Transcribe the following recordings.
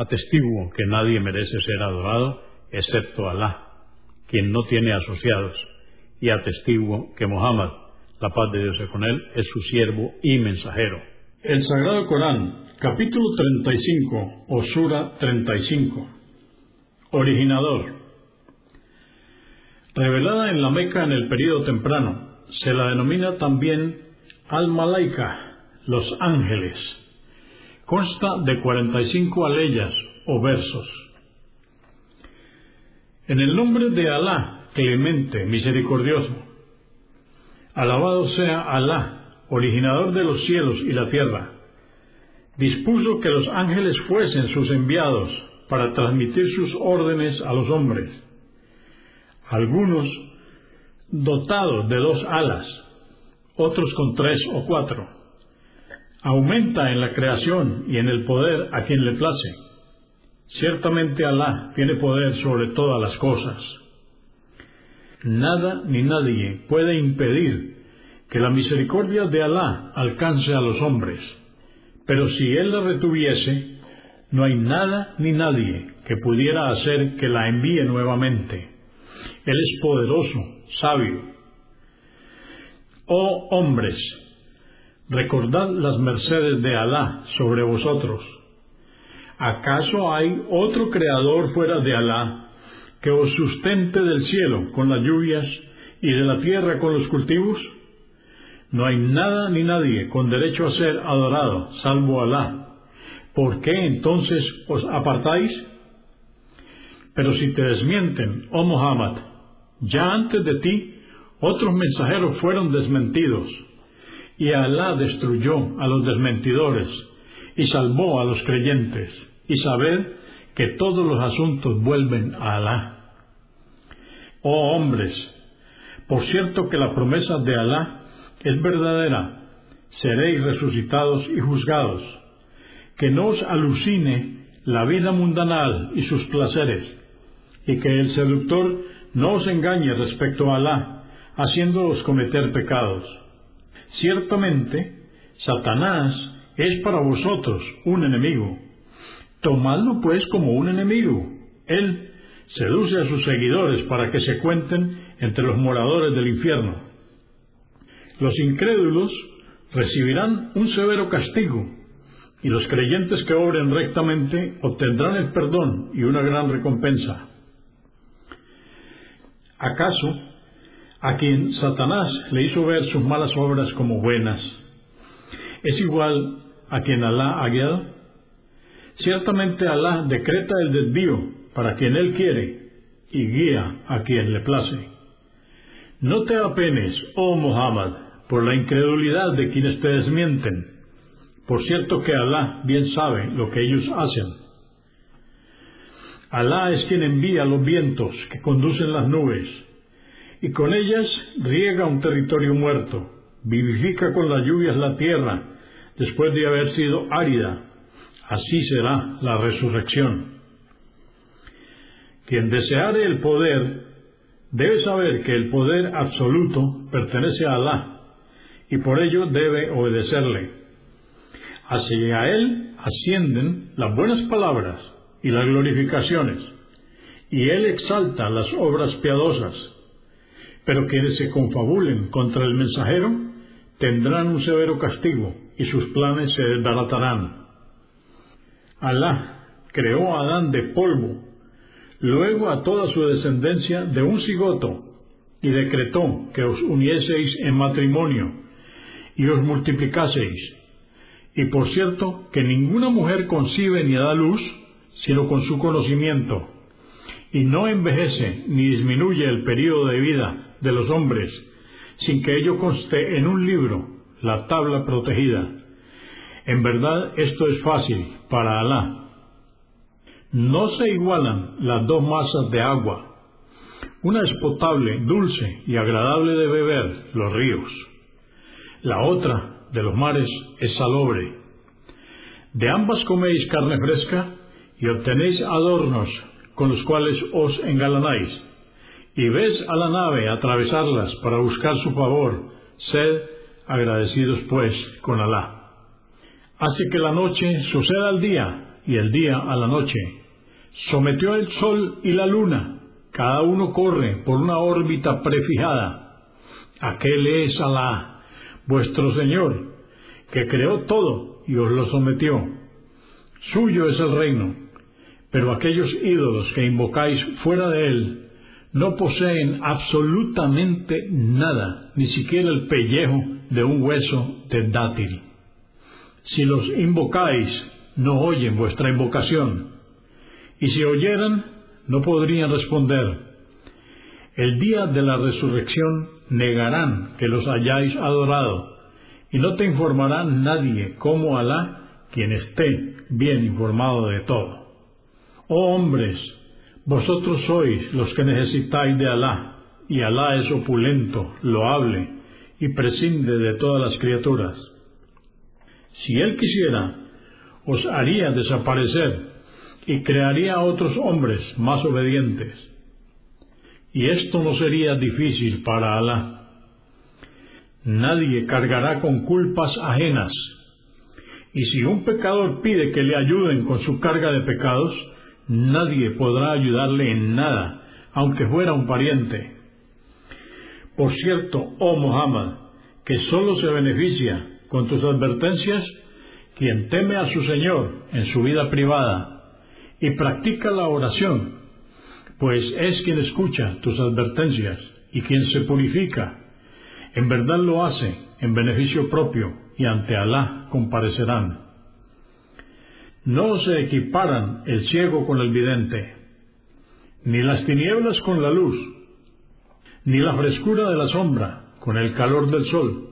Atestiguo que nadie merece ser adorado excepto Alá, quien no tiene asociados, y atestiguo que Muhammad, la paz de Dios es con él, es su siervo y mensajero. El Sagrado Corán, capítulo 35 o Sura 35. Originador. Revelada en la Meca en el período temprano, se la denomina también Al-Malaika, los ángeles Consta de 45 aleyas o versos. En el nombre de Alá, clemente, misericordioso. Alabado sea Alá, originador de los cielos y la tierra. Dispuso que los ángeles fuesen sus enviados para transmitir sus órdenes a los hombres. Algunos dotados de dos alas, otros con tres o cuatro aumenta en la creación y en el poder a quien le place. Ciertamente Alá tiene poder sobre todas las cosas. Nada ni nadie puede impedir que la misericordia de Alá alcance a los hombres, pero si Él la retuviese, no hay nada ni nadie que pudiera hacer que la envíe nuevamente. Él es poderoso, sabio. Oh hombres, Recordad las mercedes de Alá sobre vosotros. ¿Acaso hay otro creador fuera de Alá que os sustente del cielo con las lluvias y de la tierra con los cultivos? No hay nada ni nadie con derecho a ser adorado, salvo Alá. ¿Por qué entonces os apartáis? Pero si te desmienten, oh Muhammad, ya antes de ti otros mensajeros fueron desmentidos y Alá destruyó a los desmentidores y salvó a los creyentes. Y sabed que todos los asuntos vuelven a Alá. Oh hombres, por cierto que la promesa de Alá es verdadera, seréis resucitados y juzgados. Que no os alucine la vida mundanal y sus placeres, y que el seductor no os engañe respecto a Alá, haciéndoos cometer pecados Ciertamente, Satanás es para vosotros un enemigo. Tomadlo pues como un enemigo. Él seduce a sus seguidores para que se cuenten entre los moradores del infierno. Los incrédulos recibirán un severo castigo, y los creyentes que obren rectamente obtendrán el perdón y una gran recompensa. ¿Acaso a quien Satanás le hizo ver sus malas obras como buenas, ¿es igual a quien Alá ha guiado? Ciertamente Alá decreta el desvío para quien Él quiere y guía a quien le place. No te apenes, oh Muhammad, por la incredulidad de quienes te desmienten. Por cierto que Alá bien sabe lo que ellos hacen. Alá es quien envía los vientos que conducen las nubes y con ellas riega un territorio muerto, vivifica con las lluvias la tierra, después de haber sido árida. Así será la resurrección. Quien deseare el poder debe saber que el poder absoluto pertenece a Alá y por ello debe obedecerle. Hacia Él ascienden las buenas palabras y las glorificaciones, y Él exalta las obras piadosas pero quienes se confabulen contra el mensajero tendrán un severo castigo y sus planes se desbaratarán. Alá creó a Adán de polvo, luego a toda su descendencia de un cigoto, y decretó que os unieseis en matrimonio, y os multiplicaseis. Y por cierto, que ninguna mujer concibe ni da luz, sino con su conocimiento, y no envejece ni disminuye el período de vida de los hombres, sin que ello conste en un libro, la tabla protegida. En verdad esto es fácil para Alá. No se igualan las dos masas de agua. Una es potable, dulce y agradable de beber, los ríos. La otra, de los mares, es salobre. De ambas coméis carne fresca y obtenéis adornos con los cuales os engalanáis. Y ves a la nave atravesarlas para buscar su favor. Sed agradecidos pues con Alá. Hace que la noche suceda al día y el día a la noche. Sometió el sol y la luna. Cada uno corre por una órbita prefijada. Aquel es Alá, vuestro Señor, que creó todo y os lo sometió. Suyo es el reino, pero aquellos ídolos que invocáis fuera de él no poseen absolutamente nada, ni siquiera el pellejo de un hueso de dátil. Si los invocáis, no oyen vuestra invocación, y si oyeran, no podrían responder. El día de la resurrección negarán que los hayáis adorado, y no te informará nadie como Alá, quien esté bien informado de todo. Oh hombres, vosotros sois los que necesitáis de Alá, y Alá es opulento, loable, y prescinde de todas las criaturas. Si Él quisiera, os haría desaparecer y crearía otros hombres más obedientes. Y esto no sería difícil para Alá. Nadie cargará con culpas ajenas. Y si un pecador pide que le ayuden con su carga de pecados, nadie podrá ayudarle en nada, aunque fuera un pariente. Por cierto, oh Muhammad, que sólo se beneficia con tus advertencias quien teme a su Señor en su vida privada y practica la oración, pues es quien escucha tus advertencias y quien se purifica. En verdad lo hace en beneficio propio y ante Alá comparecerán. No se equiparan el ciego con el vidente, ni las tinieblas con la luz, ni la frescura de la sombra con el calor del sol.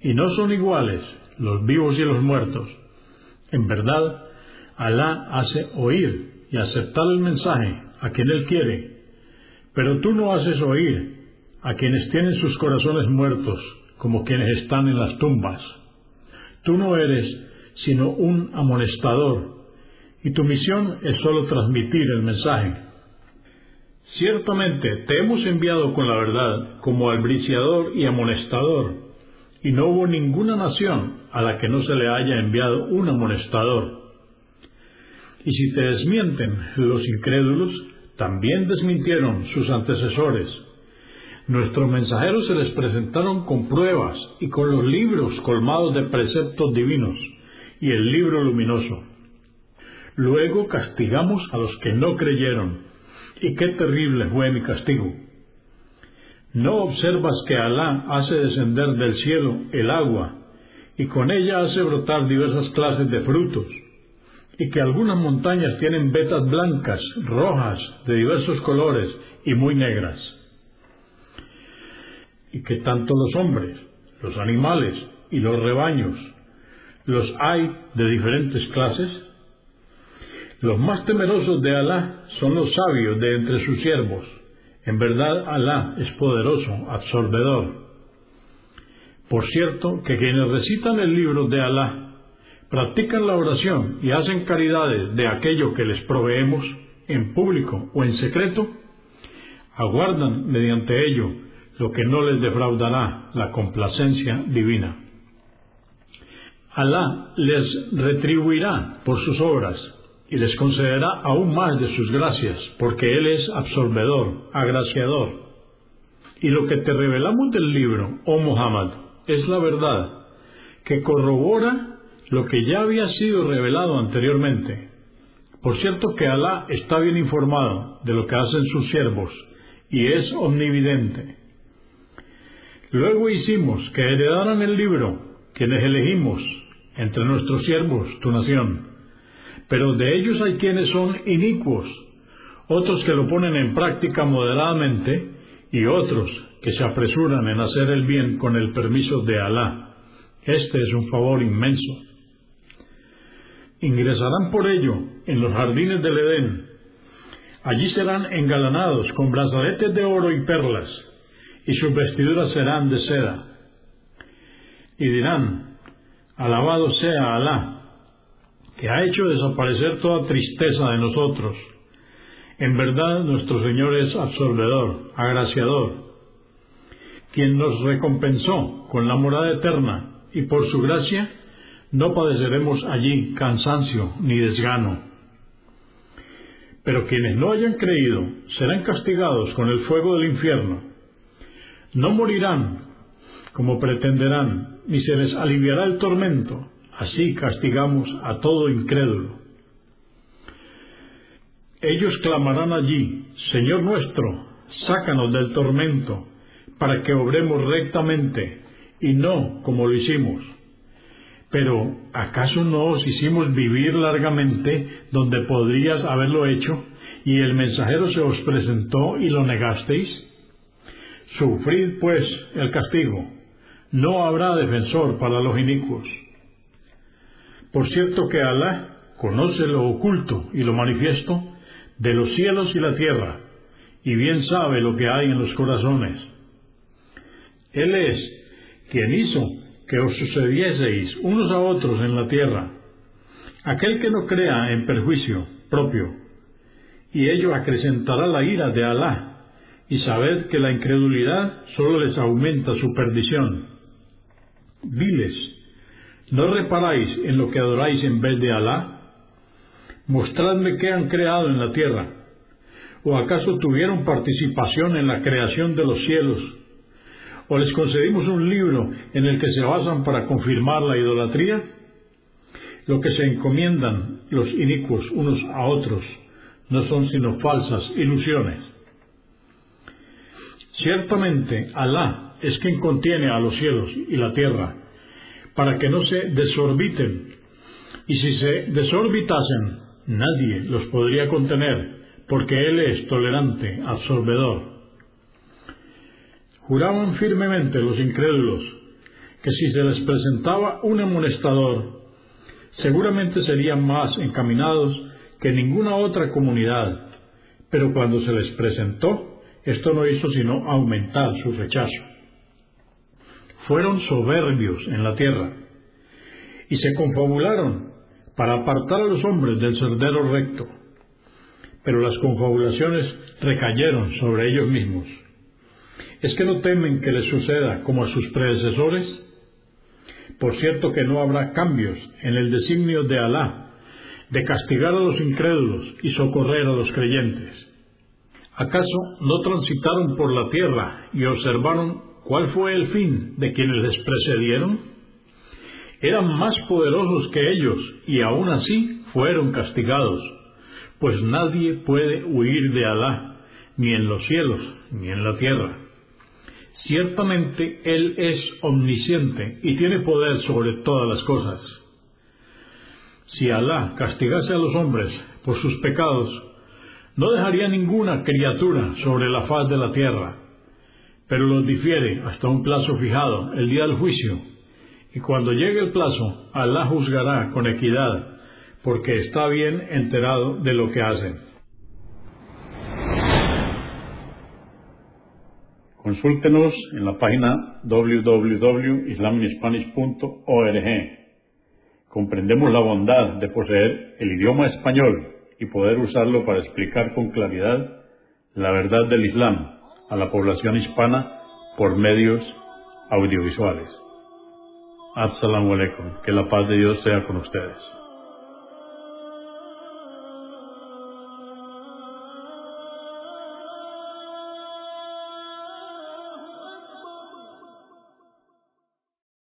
Y no son iguales los vivos y los muertos. En verdad, Alá hace oír y aceptar el mensaje a quien Él quiere, pero tú no haces oír a quienes tienen sus corazones muertos, como quienes están en las tumbas. Tú no eres sino un amonestador, y tu misión es sólo transmitir el mensaje. Ciertamente te hemos enviado con la verdad como albriciador y amonestador, y no hubo ninguna nación a la que no se le haya enviado un amonestador. Y si te desmienten los incrédulos, también desmintieron sus antecesores. Nuestros mensajeros se les presentaron con pruebas y con los libros colmados de preceptos divinos y el libro luminoso. Luego castigamos a los que no creyeron, y qué terrible fue mi castigo. ¿No observas que Alá hace descender del cielo el agua y con ella hace brotar diversas clases de frutos? Y que algunas montañas tienen vetas blancas, rojas, de diversos colores y muy negras. Y que tanto los hombres, los animales y los rebaños los hay de diferentes clases. Los más temerosos de Alá son los sabios de entre sus siervos. En verdad Alá es poderoso, absorbedor. Por cierto, que quienes recitan el libro de Alá, practican la oración y hacen caridades de aquello que les proveemos, en público o en secreto, aguardan mediante ello lo que no les defraudará la complacencia divina. Alá les retribuirá por sus obras y les concederá aún más de sus gracias, porque Él es absorbedor, agraciador. Y lo que te revelamos del libro, oh Muhammad, es la verdad, que corrobora lo que ya había sido revelado anteriormente. Por cierto que Alá está bien informado de lo que hacen sus siervos y es omnividente. Luego hicimos que heredaran el libro, quienes elegimos entre nuestros siervos, tu nación. Pero de ellos hay quienes son inicuos, otros que lo ponen en práctica moderadamente y otros que se apresuran en hacer el bien con el permiso de Alá. Este es un favor inmenso. Ingresarán por ello en los jardines del Edén. Allí serán engalanados con brazaletes de oro y perlas, y sus vestiduras serán de seda. Y dirán, alabado sea Alá, que ha hecho desaparecer toda tristeza de nosotros. En verdad nuestro Señor es absolvedor, agraciador, quien nos recompensó con la morada eterna, y por su gracia no padeceremos allí cansancio ni desgano. Pero quienes no hayan creído serán castigados con el fuego del infierno. No morirán como pretenderán, ni se les aliviará el tormento. Así castigamos a todo incrédulo. Ellos clamarán allí, Señor nuestro, sácanos del tormento, para que obremos rectamente, y no como lo hicimos. Pero, ¿acaso no os hicimos vivir largamente donde podrías haberlo hecho, y el mensajero se os presentó y lo negasteis? Sufrid, pues, el castigo. No habrá defensor para los inicuos. Por cierto que Alá conoce lo oculto y lo manifiesto de los cielos y la tierra, y bien sabe lo que hay en los corazones. Él es quien hizo que os sucedieseis unos a otros en la tierra, aquel que no crea en perjuicio propio, y ello acrecentará la ira de Alá, y sabed que la incredulidad sólo les aumenta su perdición. Diles, ¿no reparáis en lo que adoráis en vez de Alá? Mostradme qué han creado en la tierra. ¿O acaso tuvieron participación en la creación de los cielos? ¿O les concedimos un libro en el que se basan para confirmar la idolatría? Lo que se encomiendan los inicuos unos a otros no son sino falsas ilusiones. Ciertamente Alá es quien contiene a los cielos y la tierra, para que no se desorbiten, y si se desorbitasen, nadie los podría contener, porque Él es tolerante, absorbedor. Juraban firmemente los incrédulos que si se les presentaba un amonestador, seguramente serían más encaminados que ninguna otra comunidad, pero cuando se les presentó, esto no hizo sino aumentar su rechazo. Fueron soberbios en la tierra y se confabularon para apartar a los hombres del sendero recto, pero las confabulaciones recayeron sobre ellos mismos. ¿Es que no temen que les suceda como a sus predecesores? Por cierto que no habrá cambios en el designio de Alá de castigar a los incrédulos y socorrer a los creyentes. ¿Acaso no transitaron por la tierra y observaron cuál fue el fin de quienes les precedieron? Eran más poderosos que ellos y aún así fueron castigados, pues nadie puede huir de Alá, ni en los cielos, ni en la tierra. Ciertamente Él es omnisciente y tiene poder sobre todas las cosas. Si Alá castigase a los hombres por sus pecados, no dejaría ninguna criatura sobre la faz de la tierra, pero los difiere hasta un plazo fijado, el día del juicio, y cuando llegue el plazo, Alá juzgará con equidad, porque está bien enterado de lo que hacen. Consúltenos en la página www.islaminspanish.org. Comprendemos la bondad de poseer el idioma español y poder usarlo para explicar con claridad la verdad del Islam a la población hispana por medios audiovisuales. Assalamu alaikum. Que la paz de Dios sea con ustedes.